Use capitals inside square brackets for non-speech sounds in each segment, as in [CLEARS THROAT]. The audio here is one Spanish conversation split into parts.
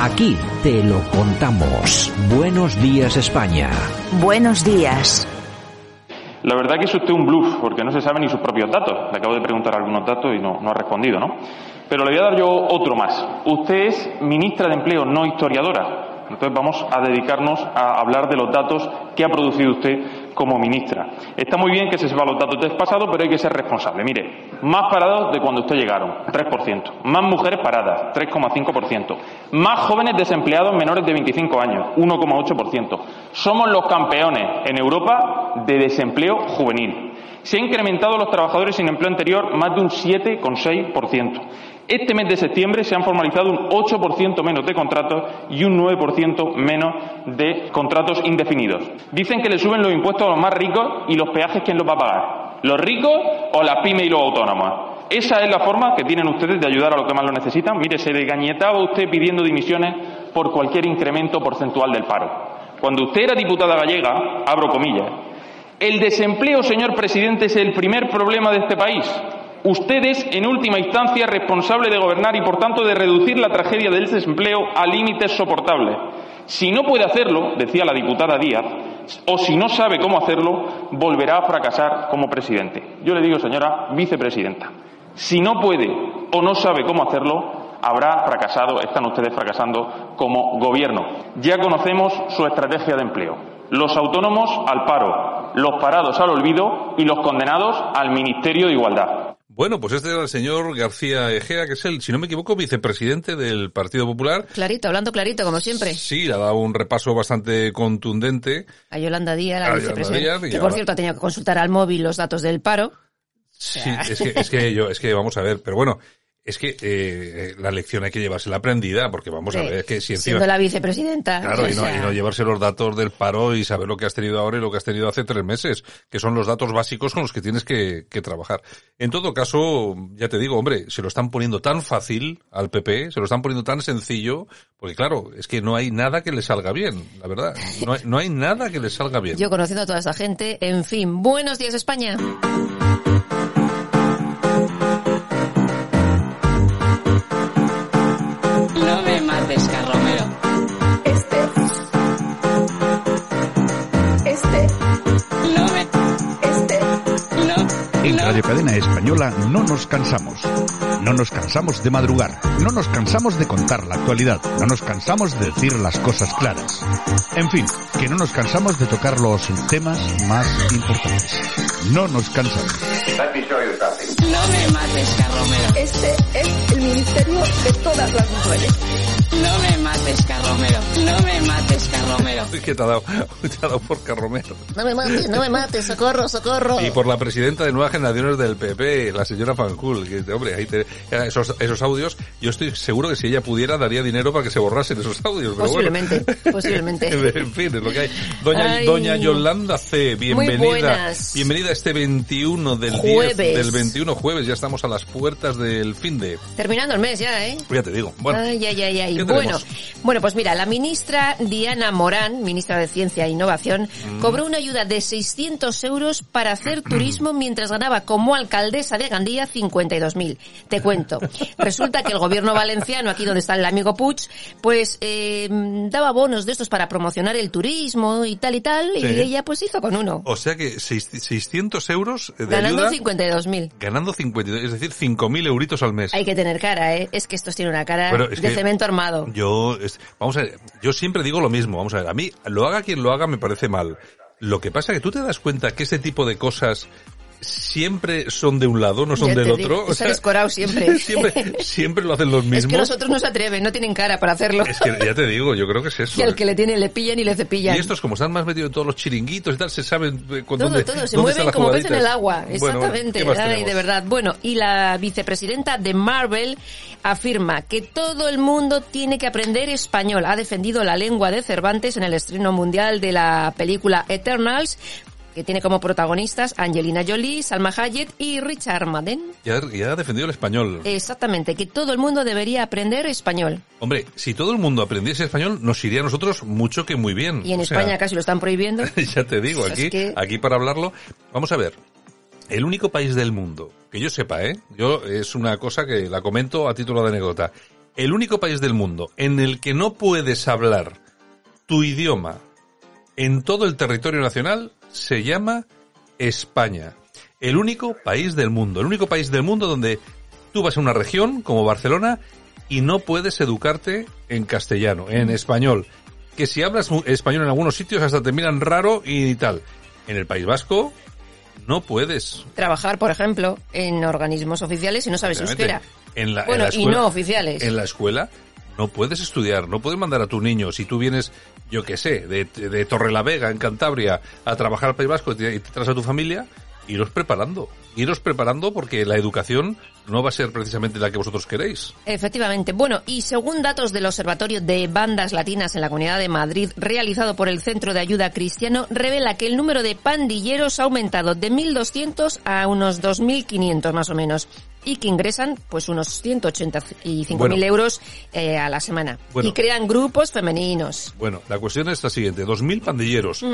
Aquí te lo contamos. Buenos días España. Buenos días. La verdad que es usted un bluff, porque no se sabe ni sus propios datos. Le acabo de preguntar algunos datos y no, no ha respondido, ¿no? Pero le voy a dar yo otro más. Usted es ministra de Empleo, no historiadora. Entonces vamos a dedicarnos a hablar de los datos que ha producido usted como ministra. Está muy bien que se sepa los datos del pasado, pero hay que ser responsable. Mire, más parados de cuando usted llegaron, 3%. Más mujeres paradas, 3,5%. Más jóvenes desempleados menores de 25 años, 1,8%. Somos los campeones en Europa de desempleo juvenil. Se han incrementado los trabajadores sin empleo anterior más de un 7,6%. Este mes de septiembre se han formalizado un 8% menos de contratos y un 9% menos de contratos indefinidos. Dicen que le suben los impuestos a los más ricos y los peajes, ¿quién los va a pagar? ¿Los ricos o las pymes y los autónomos? Esa es la forma que tienen ustedes de ayudar a los que más lo necesitan. Mire, se desgañetaba usted pidiendo dimisiones por cualquier incremento porcentual del paro. Cuando usted era diputada gallega, abro comillas, el desempleo, señor presidente, es el primer problema de este país. Usted es, en última instancia, responsable de gobernar y, por tanto, de reducir la tragedia del desempleo a límites soportables. Si no puede hacerlo, decía la diputada Díaz, o si no sabe cómo hacerlo, volverá a fracasar como presidente. Yo le digo, señora vicepresidenta, si no puede o no sabe cómo hacerlo, habrá fracasado, están ustedes fracasando como gobierno. Ya conocemos su estrategia de empleo. Los autónomos al paro, los parados al olvido y los condenados al Ministerio de Igualdad. Bueno, pues este era el señor García Egea, que es el, si no me equivoco, vicepresidente del Partido Popular. Clarito, hablando clarito, como siempre. Sí, le ha dado un repaso bastante contundente. A Yolanda Díaz, la vicepresidenta. Que, por ahora- cierto, ha tenido que consultar al móvil los datos del paro. Sí, es que, es que yo, es que vamos a ver, pero bueno, es que eh, la lección hay que llevársela aprendida, porque vamos a ver, que si encima... Siendo la vicepresidenta. Claro, y no, sea, y no llevarse los datos del paro y saber lo que has tenido ahora y lo que has tenido hace tres meses, que son los datos básicos con los que tienes que, que trabajar. En todo caso, ya te digo, hombre, se lo están poniendo tan fácil al PP, se lo están poniendo tan sencillo, porque claro, es que no hay nada que le salga bien, la verdad. No hay, no hay nada que le salga bien. Yo conociendo a toda esa gente, en fin, buenos días España. No nos cansamos. No nos cansamos de madrugar. No nos cansamos de contar la actualidad. No nos cansamos de decir las cosas claras. En fin, que no nos cansamos de tocar los temas más importantes. No nos cansamos. No me mates, Carromero. Este es el ministerio de todas las mujeres. No me mates, Carromero. No me mates, Carromero. ¿Qué te ha dado? [LAUGHS] Te ha dado por Carromero. No me mates, no me mates, socorro, socorro. Y por la presidenta de Nuevas Generaciones del PP, la señora Fanjul, que hombre, ahí te, esos, esos audios, yo estoy seguro que si ella pudiera daría dinero para que se borrasen esos audios. Pero Posiblemente, bueno. [LAUGHS] posiblemente. en fin, es lo que hay. Doña, Ay. Doña Yolanda C, bienvenida. Bienvenida a este 21 del 10 Jueves. del 21 jueves, ya estamos a las puertas del fin de. Terminando el mes ya, ¿eh? Ya te digo. Bueno, ay, ay, ay, ay. ¿Qué Bueno, bueno, pues mira, la ministra Diana Morán, ministra de Ciencia e Innovación, Mm. cobró una ayuda de 600 euros para hacer turismo [CLEARS THROAT] mientras ganaba como alcaldesa de Gandía 52.000. Te cuento. Resulta que el gobierno valenciano, aquí donde está el amigo Puig, pues eh, daba bonos de estos para promocionar el turismo y tal y tal, Sí. y ella pues hizo con uno. o sea que seis- 600 euros de Ganando ayuda, 52.000. ganando 52, es decir, 5.000 euritos al mes. Hay que tener cara, ¿eh? Es que estos tienen una cara de que cemento armado. Yo, vamos a ver, yo siempre digo lo mismo, vamos a ver, a mí, lo haga quien lo haga me parece mal. Lo que pasa es que tú te das cuenta que este tipo de cosas siempre son de un lado, no son Ya del otro. está descorado siempre. [LAUGHS] siempre. Siempre lo hacen los mismos. Es que los otros no se atreven, no tienen cara para hacerlo. Es que ya te digo, yo creo que es eso. Y al que le tienen le pillan y le cepillan. Y estos, como están más metidos en todos los chiringuitos y tal, se saben eh, con todo, dónde, todo, se dónde mueven como pez en el agua. Bueno, Exactamente. de verdad. Bueno, y la vicepresidenta de Marvel afirma que todo el mundo tiene que aprender español. Ha defendido la lengua de Cervantes en el estreno mundial de la película Eternals, que tiene como protagonistas Angelina Jolie, Salma Hayek y Richard Madden. Ya, ya ha defendido el español. Exactamente, que todo el mundo debería aprender español. Hombre, si todo el mundo aprendiese español, nos iría a nosotros mucho que muy bien. Y en O sea, España casi lo están prohibiendo. [LAUGHS] ya te digo, Es aquí, que- aquí para hablarlo, vamos a ver. El único país del mundo, que yo sepa, ¿eh? Yo, es una cosa que la comento a título de anécdota. El único país del mundo en el que no puedes hablar tu idioma en todo el territorio nacional se llama España. El único país del mundo, el único país del mundo donde tú vas a una región como Barcelona y no puedes educarte en castellano, en español. Que si hablas español en algunos sitios hasta te miran raro y tal. En el País Vasco no puedes. Trabajar, por ejemplo, en organismos oficiales y no sabes euskera. En la, bueno, en la escuela, y no oficiales. En la escuela no puedes estudiar, no puedes mandar a tu niño, si tú vienes, yo qué sé, de, Torrelavega, en Cantabria, a trabajar al País Vasco y te traes a tu familia, iros preparando, iros preparando porque la educación no va a ser precisamente la que vosotros queréis. Efectivamente. Bueno, y según datos del Observatorio de Bandas Latinas en la Comunidad de Madrid, realizado por el Centro de Ayuda Cristiano, revela que el número de pandilleros ha aumentado de 1.200 a unos 2.500 más o menos y que ingresan pues unos 185.000 Bueno. euros eh, a la semana. Bueno. Y crean grupos femeninos. Bueno, la cuestión es la siguiente, 2.000 pandilleros.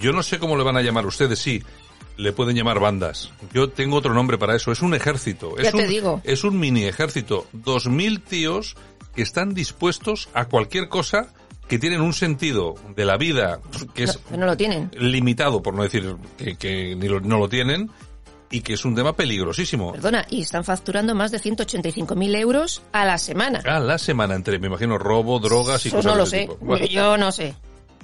Yo no sé cómo le van a llamar ustedes, sí. Le pueden llamar bandas. Yo tengo otro nombre para eso. Es un ejército. Ya es te un, digo. Es un mini ejército. 2.000 tíos que están dispuestos a cualquier cosa que tienen un sentido de la vida que es No, no lo tienen. limitado, por no decir que, que ni lo- no lo tienen, y que es un tema peligrosísimo. Perdona, y están facturando más de 185.000 euros a la semana. A la semana entre, me imagino, robo, drogas y Eso cosas no lo sé. tipo. Bueno, Yo no sé.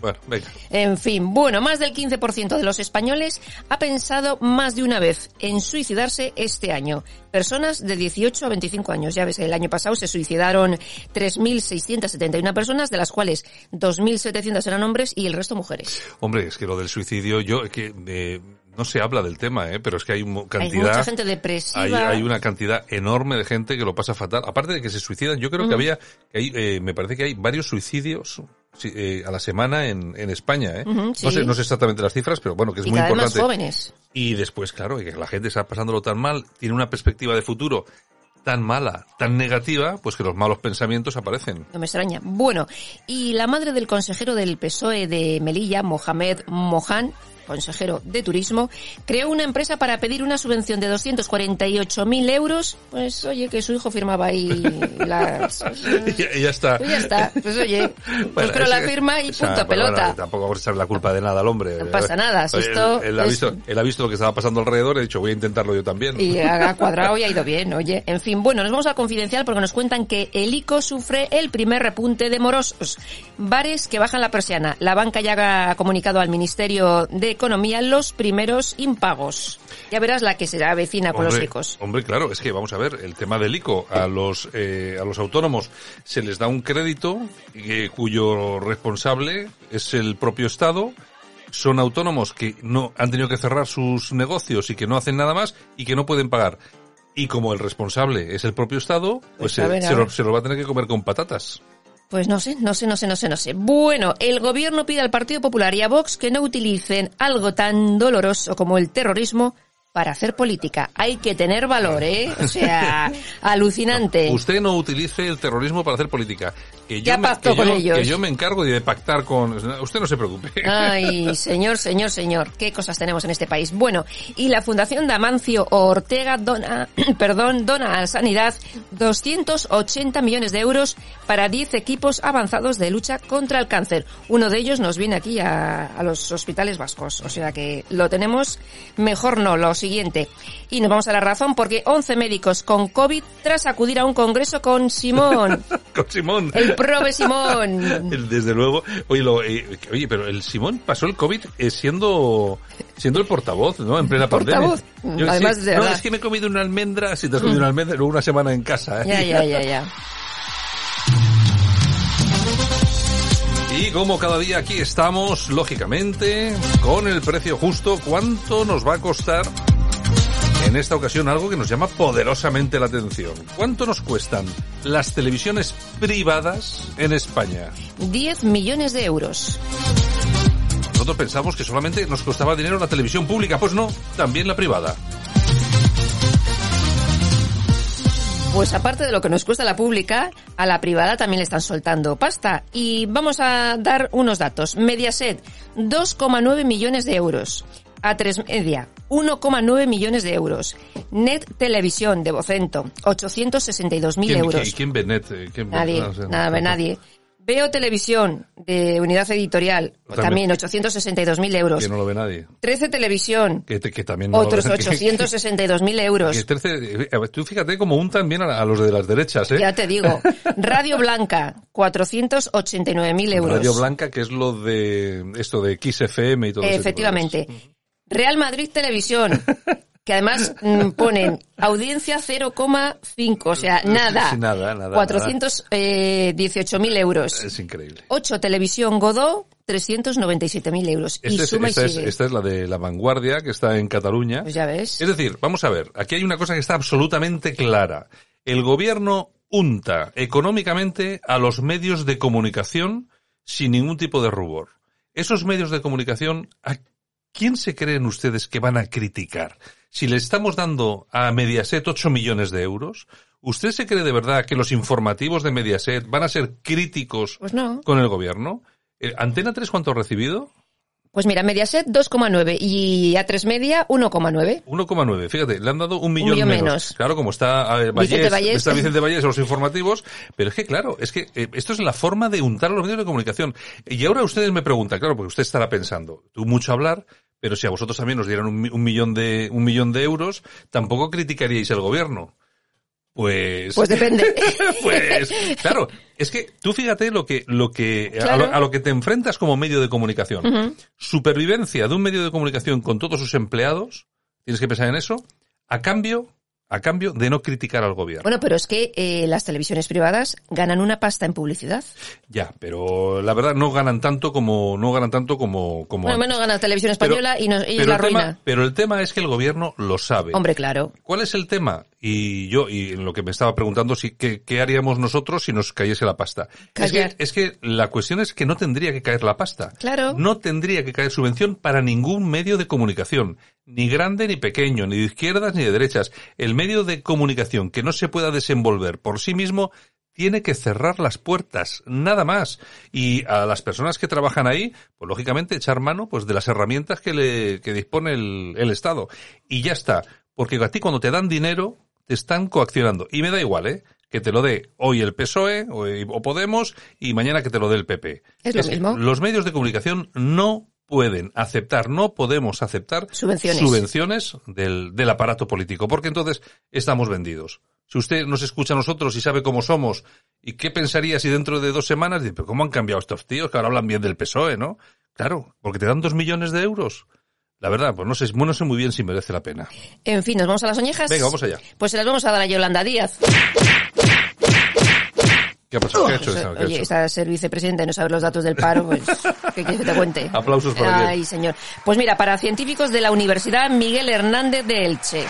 Bueno, venga. En fin, bueno, más del 15% de los españoles ha pensado más de una vez en suicidarse este año. Personas de 18 a 25 años. Ya ves, el año pasado se suicidaron 3.671 personas, de las cuales 2.700 eran hombres y el resto mujeres. Hombre, es que lo del suicidio, yo, es que eh, no se habla del tema, ¿eh? pero es que hay mo- Hay cantidad. mucha gente depresiva. Hay, hay una cantidad enorme de gente que lo pasa fatal. Aparte de que se suicidan, yo creo que había, que hay, eh, me parece que hay varios suicidios eh, a la semana en, en España. ¿eh? No, sí. sé, no sé exactamente las cifras, pero bueno, que es y muy cada vez más importante. jóvenes. Y después, claro, que la gente está pasándolo tan mal, tiene una perspectiva de futuro tan mala, tan negativa, pues que los malos pensamientos aparecen. No me extraña. Bueno, y la madre del consejero del PSOE de Melilla, Mohamed Mohan, consejero de turismo, creó una empresa para pedir una subvención de 248.000 euros. Pues oye, que su hijo firmaba ahí [LAUGHS] las... y, ya, está. Pues ya está. Pues oye, [LAUGHS] pues Bueno, pero es la firma y o sea, punto pero pelota. bueno, tampoco vamos a echar la culpa de nada al hombre. No pasa nada, si Él- esto él, ha es- visto, él ha visto lo que estaba pasando alrededor y ha dicho, voy a intentarlo yo también. Y ha [LAUGHS] cuadrado y ha ido bien, oye. En fin, bueno, nos vamos al confidencial porque nos cuentan que el ICO sufre el primer repunte de morosos. Bares que bajan la persiana. La banca ya ha comunicado al Ministerio de Economía los primeros impagos. Ya verás la que será vecina con los ricos. Hombre, claro, es que vamos a ver, el tema del ICO, a los, eh, a los autónomos se les da un crédito eh, cuyo responsable es el propio Estado. Son autónomos que no han tenido que cerrar sus negocios y que no hacen nada más y que no pueden pagar. Y como el responsable es el propio Estado, pues, Pues se, se lo, se lo va a tener que comer con patatas. Pues no sé, no sé, no sé, no sé, no sé. Bueno, el gobierno pide al Partido Popular y a Vox que no utilicen algo tan doloroso como el terrorismo para hacer política. Hay que tener valor, ¿eh? O sea, [LAUGHS] alucinante. Usted no utilice el terrorismo para hacer política. Que yo, Ya me, que con yo- ellos. que yo me encargo de pactar con... Usted no se preocupe. Ay, [LAUGHS] señor, señor, señor, qué cosas tenemos en este país. Bueno, y la Fundación Damancio Ortega dona, [CLEARS THROAT] perdón, dona a Sanidad 280 millones de euros para 10 equipos avanzados de lucha contra el cáncer. Uno de ellos nos viene aquí a, a los hospitales vascos, o sea que lo tenemos mejor no, lo siguiente. Y nos vamos a la razón porque 11 médicos con COVID tras acudir a un congreso con Simón, [LAUGHS] con Simón. el prove Simón. [LAUGHS] Desde luego. Oye, lo- eh, oye, pero el Simón pasó el COVID eh, siendo siendo el portavoz, ¿no? En plena Portavoz. pandemia. Yo, Además, sí, de no, verdad. es que me he comido una almendra, si te has comido una almendra, luego una semana en casa. ¿eh? Ya, ya, ya, ya. Y como cada día aquí estamos, lógicamente, con el precio justo, ¿cuánto nos va a costar en esta ocasión algo que nos llama poderosamente la atención? ¿Cuánto nos cuestan las televisiones privadas en España? 10 millones de euros. Nosotros pensamos que solamente nos costaba dinero la televisión pública, pues no, también la privada. Pues aparte de lo que nos cuesta la pública, a la privada también le están soltando pasta. Y vamos a dar unos datos. Mediaset, 2,9 millones de euros. A3 Media, 1,9 millones de euros. Net Televisión de Vocento, 862.000 ¿Quién, euros. quién- quién ve net? Eh, ¿Quién ve- Nadie, sé, no nada, sé. nadie. Veo Televisión de Unidad Editorial, También. también 862.000 euros. Que no lo ve nadie. 13 Televisión, Que, que también no otros lo ve. [LAUGHS] que- 862.000 euros. que 13, eh, tú fíjate como un también a, a los de las derechas, ¿eh? Ya te digo. Radio Blanca, 489.000 euros. Radio Blanca, que es lo de esto de XFM y todo eso. Efectivamente. Real Madrid Televisión, [LAUGHS] que además mm, ponen audiencia 0,5, o sea, nada. Sí, nada, nada, 418.000 euros. Es increíble. 8 Televisión Godó, 397.000 euros. y Este es- suma esta, y es, sigue. esta es la de La Vanguardia, que está en Cataluña. Pues ya ves. Es decir, vamos a ver, aquí hay una cosa que está absolutamente clara. El gobierno unta económicamente a los medios de comunicación sin ningún tipo de rubor. Esos medios de comunicación, ¿a quién se creen ustedes que van a criticar? Si le estamos dando a Mediaset 8 millones de euros, ¿usted se cree de verdad que los informativos de Mediaset van a ser críticos Pues no. con el gobierno? Eh, ¿Antena 3 cuánto ha recibido? Pues mira, Mediaset 2,9 y A3 Media 1,9. 1,9. Fíjate, le han dado un millón, millón menos. menos. Claro, como está eh, Vallés, Vicente Vallés. está Vicente Vallés en los informativos, pero es que claro, es que eh, esto es la forma de untar a los medios de comunicación. Y ahora ustedes me preguntan, claro, porque usted estará pensando, tú mucho hablar, pero si a vosotros también os dieran un, un millón de un millón de euros, tampoco criticaríais el gobierno. Pues, Pues depende. [LAUGHS] pues, claro, es que tú fíjate lo que, lo que, a, lo, a lo que te enfrentas como medio de comunicación. Supervivencia de un medio de comunicación con todos sus empleados, tienes que pensar en eso, a cambio, a cambio de no criticar al gobierno. Bueno, pero es que eh, las televisiones privadas ganan una pasta en publicidad. Ya, pero la verdad no ganan tanto como, no ganan tanto como, como Bueno, menos gana Televisión Pero- Española y, pero la tema- ruina. pero el tema es que el gobierno lo sabe. Hombre, claro. ¿Cuál es el tema? Y yo, y en lo que me estaba preguntando, si, ¿qué, qué haríamos nosotros si nos cayese la pasta? Es que, es que la cuestión es que no tendría que caer la pasta. Claro. No tendría que caer subvención para ningún medio de comunicación. Ni grande ni pequeño, ni de izquierdas ni de derechas. El medio de comunicación que no se pueda desenvolver por sí mismo tiene que cerrar las puertas, nada más. Y a las personas que trabajan ahí, pues lógicamente echar mano pues de las herramientas que le que dispone el, el Estado. Y ya está. Porque a ti cuando te dan dinero, te están coaccionando. Y me da igual, ¿eh? Que te lo dé hoy el PSOE o, o Podemos y mañana que te lo dé el PP. Es lo mismo. Los medios de comunicación no pueden aceptar, no podemos aceptar Subvenciones. subvenciones del, del aparato político, porque entonces estamos vendidos. Si usted nos escucha a nosotros y sabe cómo somos, ¿y qué pensaría si dentro de dos semanas dice, pero cómo han cambiado estos tíos que ahora hablan bien del PSOE, ¿no? Claro, porque te dan dos millones de euros. La verdad, pues no sé, no sé muy bien si merece la pena. En fin, ¿nos vamos a las oñejas? Venga, vamos allá. Pues se las vamos a dar a Yolanda Díaz. ¿Qué ha pasado? ¿Qué ha hecho esta? ¿Qué ha oye, hecho? está ser vicepresidenta y no saber los datos del paro, pues, [LAUGHS] ¿qué quieres que te cuente? Aplausos para Ay, quién. señor. Pues mira, para científicos de la Universidad Miguel Hernández de Elche.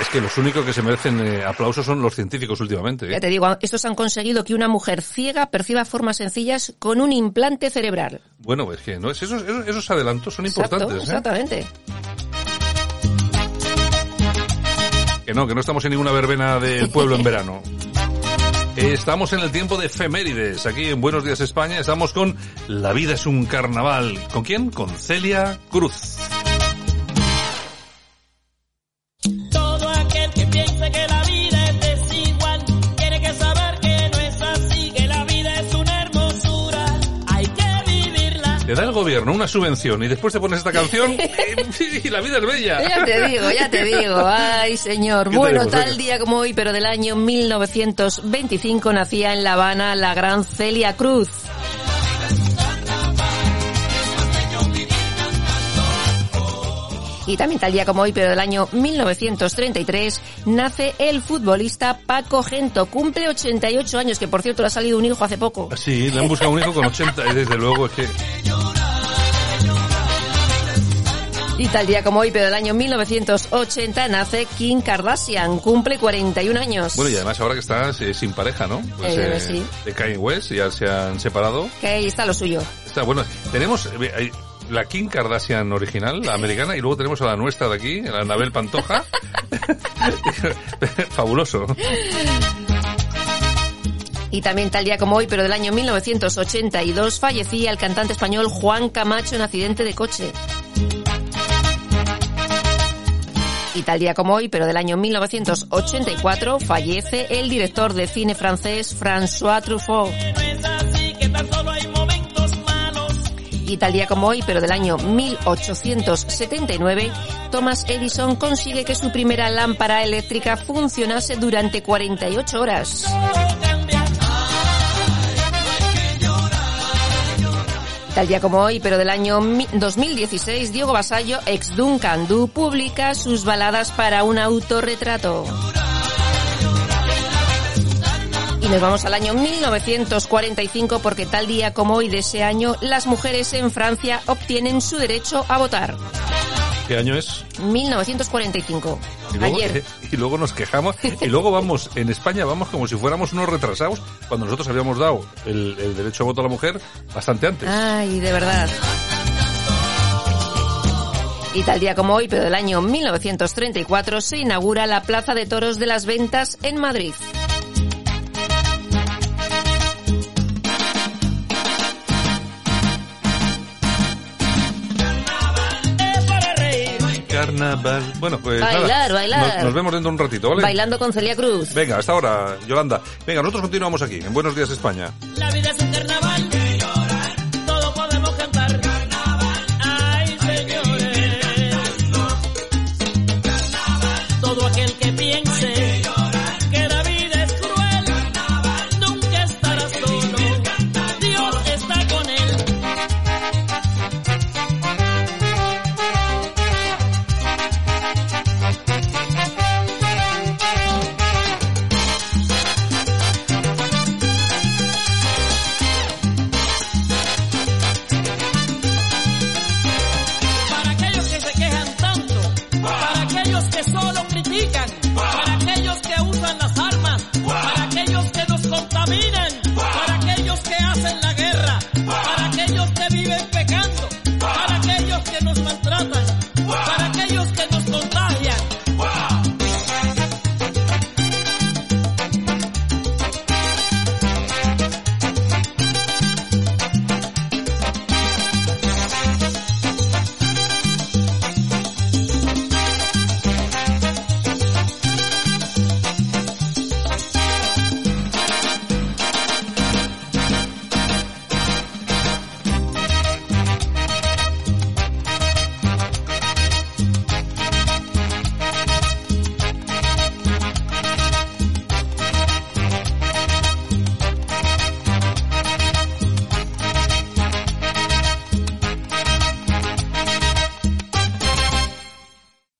Es que los únicos que se merecen eh, aplausos son los científicos últimamente. ¿eh? Ya te digo, estos han conseguido que una mujer ciega perciba formas sencillas con un implante cerebral. Bueno, es que no, esos, esos, esos adelantos son Exacto, importantes. ¿eh? exactamente. Que no, que no estamos en ninguna verbena del pueblo en [LAUGHS] verano. Estamos en el tiempo de efemérides. Aquí en Buenos Días España estamos con La vida es un carnaval. ¿Con quién? Con Celia Cruz. Te da el gobierno una subvención y después te pones esta canción [LAUGHS] y la vida es bella. Ya te digo, ya te digo. Ay, señor. ¿Qué Bueno, tenemos? tal Venga. día como hoy, pero del año 1925, nacía en La Habana la gran Celia Cruz. Y también tal día como hoy, pero del año 1933, nace el futbolista Paco Gento. Cumple 88 años, que por cierto le ha salido un hijo hace poco. Sí, le han buscado un hijo con 80 y desde luego es que... Y tal día como hoy, pero del año 1980, nace Kim Kardashian. Cumple 41 años. Bueno, y además ahora que estás eh, sin pareja, ¿no? Pues, Eh, sí. De Kanye West, ya se han separado. Que ahí está lo suyo. Está bueno. Tenemos eh, eh, la Kim Kardashian original, la americana, y luego tenemos a la nuestra de aquí, la Anabel Pantoja. [LAUGHS] Fabuloso. Y también tal día como hoy, pero del año 1982, fallecía el cantante español Juan Camacho en accidente de coche. Y tal día como hoy, pero del año 1984, fallece el director de cine francés François Truffaut. Y tal día como hoy, pero del año 1879, Thomas Edison consigue que su primera lámpara eléctrica funcionase durante 48 horas. Tal día como hoy, pero del año mi- 2016, Diego Basallo, ex Duncan Du, publica sus baladas para un autorretrato. Y nos vamos al año 1945 porque tal día como hoy de ese año, las mujeres en Francia obtienen su derecho a votar. ¿Qué año es? 1945. Y luego, Ayer. [LAUGHS] y luego nos quejamos y luego vamos, en España vamos como si fuéramos unos retrasados cuando nosotros habíamos dado el, el derecho a voto a la mujer bastante antes. Ay, de verdad. Y tal día como hoy, pero del año 1934, se inaugura la Plaza de Toros de las Ventas en Madrid. Carnaval. Bueno, pues Bailar, nada. bailar. Nos, nos vemos dentro de un ratito, ¿vale? Bailando con Celia Cruz. Venga, hasta ahora, Yolanda. Venga, nosotros continuamos aquí, en Buenos Días España. La vida es un